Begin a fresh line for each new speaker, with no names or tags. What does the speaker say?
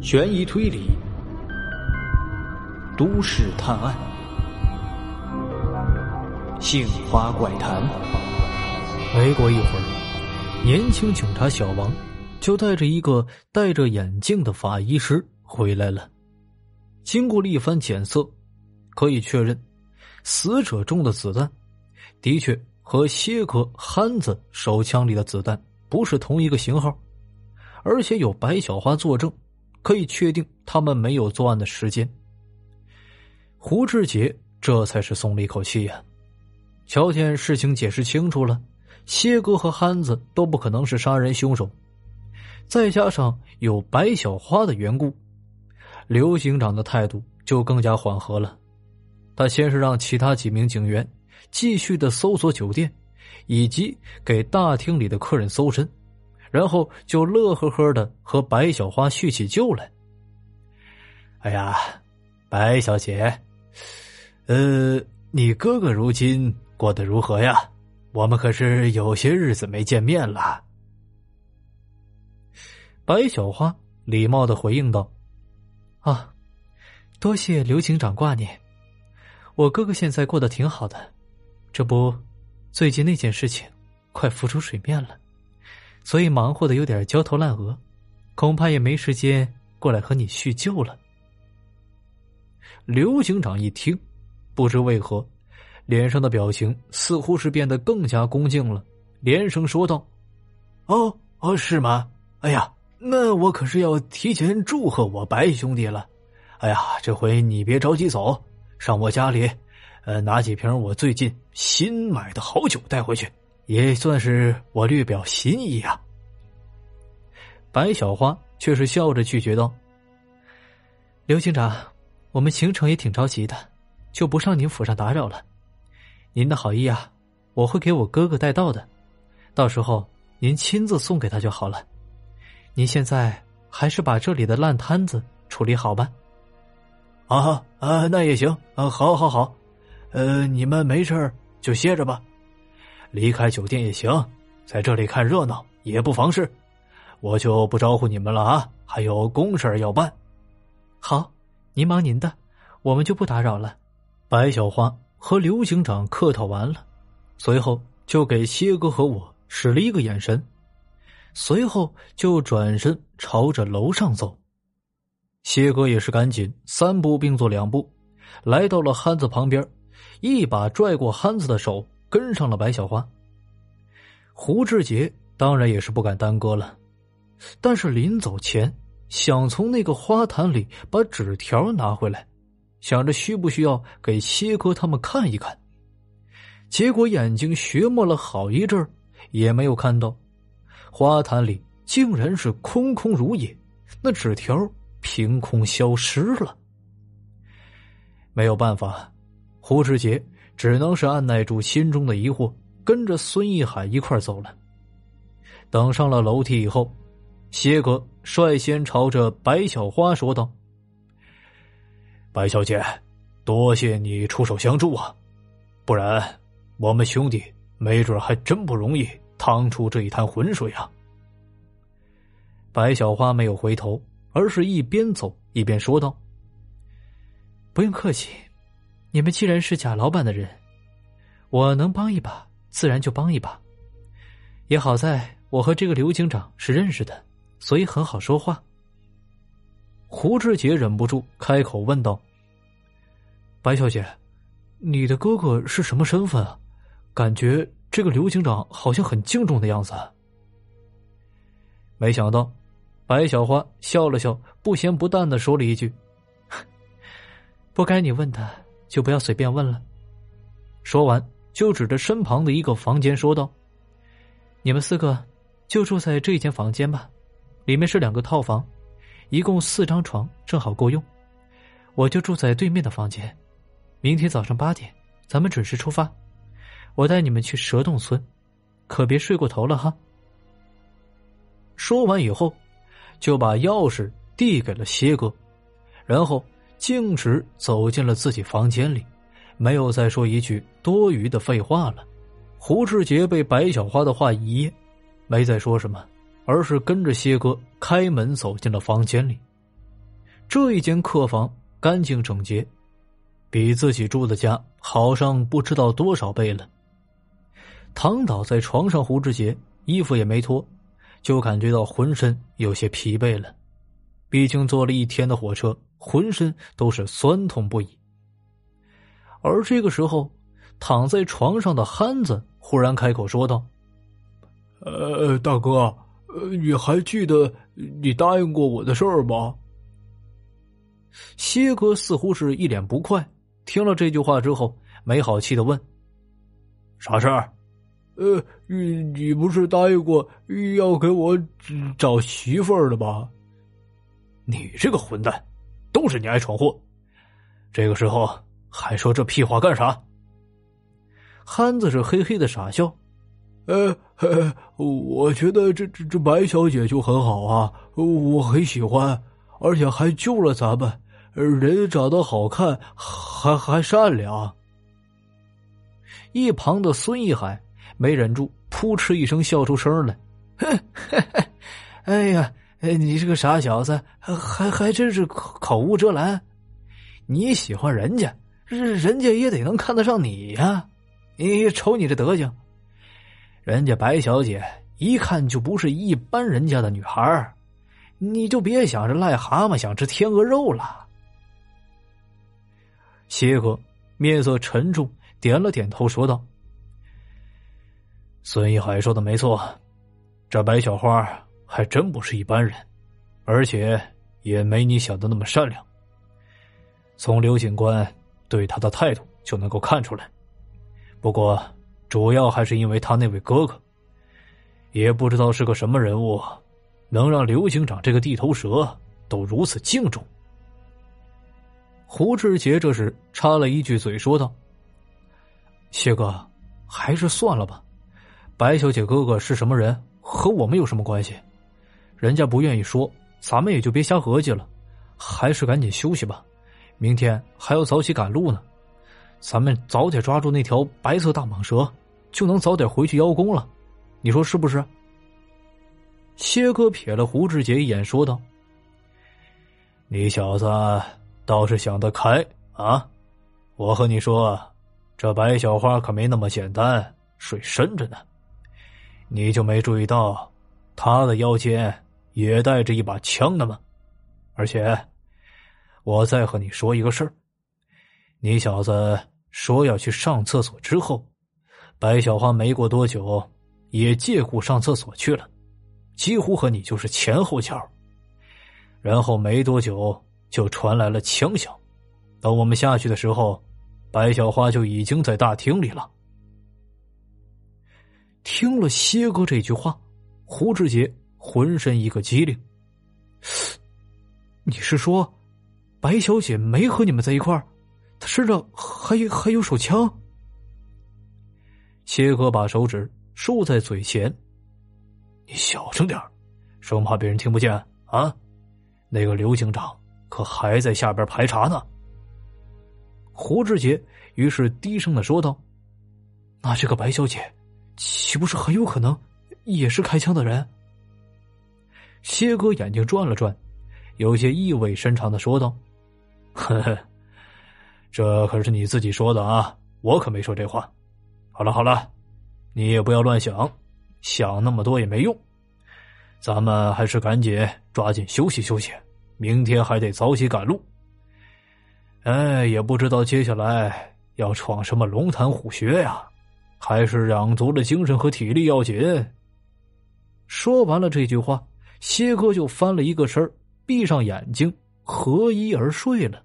悬疑推理，都市探案，杏花怪谈。
没过一会儿，年轻警察小王就带着一个戴着眼镜的法医师回来了。经过了一番检测，可以确认，死者中的子弹的确和谢哥憨子手枪里的子弹不是同一个型号，而且有白小花作证。可以确定他们没有作案的时间。胡志杰这才是松了一口气呀，瞧见事情解释清楚了，谢哥和憨子都不可能是杀人凶手，再加上有白小花的缘故，刘警长的态度就更加缓和了。他先是让其他几名警员继续的搜索酒店，以及给大厅里的客人搜身。然后就乐呵呵的和白小花叙起旧来。哎呀，白小姐，呃，你哥哥如今过得如何呀？我们可是有些日子没见面了。白小花礼貌的回应道：“啊，多谢刘警长挂念，我哥哥现在过得挺好的。这不，最近那件事情快浮出水面了。”所以忙活的有点焦头烂额，恐怕也没时间过来和你叙旧了。刘警长一听，不知为何，脸上的表情似乎是变得更加恭敬了，连声说道：“哦哦，是吗？哎呀，那我可是要提前祝贺我白兄弟了。哎呀，这回你别着急走，上我家里，呃，拿几瓶我最近新买的好酒带回去。”也算是我略表心意呀。白小花却是笑着拒绝道：“刘警长，我们行程也挺着急的，就不上您府上打扰了。您的好意啊，我会给我哥哥带到的，到时候您亲自送给他就好了。您现在还是把这里的烂摊子处理好吧。”啊啊，那也行啊，好，好，好，呃，你们没事就歇着吧。离开酒店也行，在这里看热闹也不妨事，我就不招呼你们了啊！还有公事要办。好，您忙您的，我们就不打扰了。白小花和刘警长客套完了，随后就给谢哥和我使了一个眼神，随后就转身朝着楼上走。谢哥也是赶紧三步并作两步，来到了憨子旁边，一把拽过憨子的手。跟上了白小花，胡志杰当然也是不敢耽搁了，但是临走前想从那个花坛里把纸条拿回来，想着需不需要给切哥他们看一看，结果眼睛学摸了好一阵也没有看到，花坛里竟然是空空如也，那纸条凭空消失了。没有办法，胡志杰。只能是按耐住心中的疑惑，跟着孙一海一块走了。等上了楼梯以后，谢哥率先朝着白小花说道：“白小姐，多谢你出手相助啊，不然我们兄弟没准还真不容易趟出这一滩浑水啊。”白小花没有回头，而是一边走一边说道：“不用客气。”你们既然是贾老板的人，我能帮一把，自然就帮一把。也好在我和这个刘警长是认识的，所以很好说话。胡志杰忍不住开口问道：“白小姐，你的哥哥是什么身份啊？感觉这个刘警长好像很敬重的样子。”没想到，白小花笑了笑，不咸不淡的说了一句：“ 不该你问的。”就不要随便问了。说完，就指着身旁的一个房间说道：“你们四个就住在这一间房间吧，里面是两个套房，一共四张床，正好够用。我就住在对面的房间。明天早上八点，咱们准时出发。我带你们去蛇洞村，可别睡过头了哈。”说完以后，就把钥匙递给了蝎哥，然后。径直走进了自己房间里，没有再说一句多余的废话了。胡志杰被白小花的话一噎，没再说什么，而是跟着谢哥开门走进了房间里。这一间客房干净整洁，比自己住的家好上不知道多少倍了。躺倒在床上，胡志杰衣服也没脱，就感觉到浑身有些疲惫了。毕竟坐了一天的火车，浑身都是酸痛不已。而这个时候，躺在床上的憨子忽然开口说道：“
呃，大哥，呃，你还记得你答应过我的事儿吗？”
谢哥似乎是一脸不快，听了这句话之后，没好气的问：“
啥事儿？呃，你你不是答应过要给我找媳妇儿的吗？”
你这个混蛋，都是你爱闯祸！这个时候还说这屁话干啥？憨子是嘿嘿的傻笑，
呃，我觉得这这这白小姐就很好啊，我很喜欢，而且还救了咱们，人长得好看，还还善良。
一旁的孙一海没忍住，扑哧一声笑出声来，哼，哎呀！哎，你这个傻小子，还还真是口口无遮拦。你喜欢人家，人家也得能看得上你呀。你瞅你这德行，人家白小姐一看就不是一般人家的女孩你就别想着癞蛤蟆想吃天鹅肉了。谢哥面色沉重，点了点头，说道：“孙一海说的没错，这白小花。”还真不是一般人，而且也没你想的那么善良。从刘警官对他的态度就能够看出来。不过，主要还是因为他那位哥哥，也不知道是个什么人物，能让刘警长这个地头蛇都如此敬重。胡志杰这时插了一句嘴，说道：“谢哥，还是算了吧。白小姐哥哥是什么人，和我们有什么关系？”人家不愿意说，咱们也就别瞎合计了，还是赶紧休息吧。明天还要早起赶路呢，咱们早点抓住那条白色大蟒蛇，就能早点回去邀功了。你说是不是？谢哥瞥了胡志杰一眼，说道：“
你小子倒是想得开啊！我和你说，这白小花可没那么简单，水深着呢。你就没注意到她的腰间？”也带着一把枪的吗？而且，我再和你说一个事儿。你小子说要去上厕所之后，白小花没过多久也借故上厕所去了，几乎和你就是前后脚。然后没多久就传来了枪响，等我们下去的时候，白小花就已经在大厅里了。
听了谢哥这句话，胡志杰。浑身一个机灵。你是说，白小姐没和你们在一块儿？她身上还有还有手枪？
切哥把手指竖在嘴前，你小声点生怕别人听不见啊！那个刘警长可还在下边排查呢。
胡志杰于是低声的说道：“那这个白小姐，岂不是很有可能也是开枪的人？”
谢哥眼睛转了转，有些意味深长的说道：“呵呵，这可是你自己说的啊，我可没说这话。好了好了，你也不要乱想，想那么多也没用。咱们还是赶紧抓紧休息休息，明天还得早起赶路。哎，也不知道接下来要闯什么龙潭虎穴呀，还是养足了精神和体力要紧。”
说完了这句话。谢哥就翻了一个身闭上眼睛，合衣而睡了。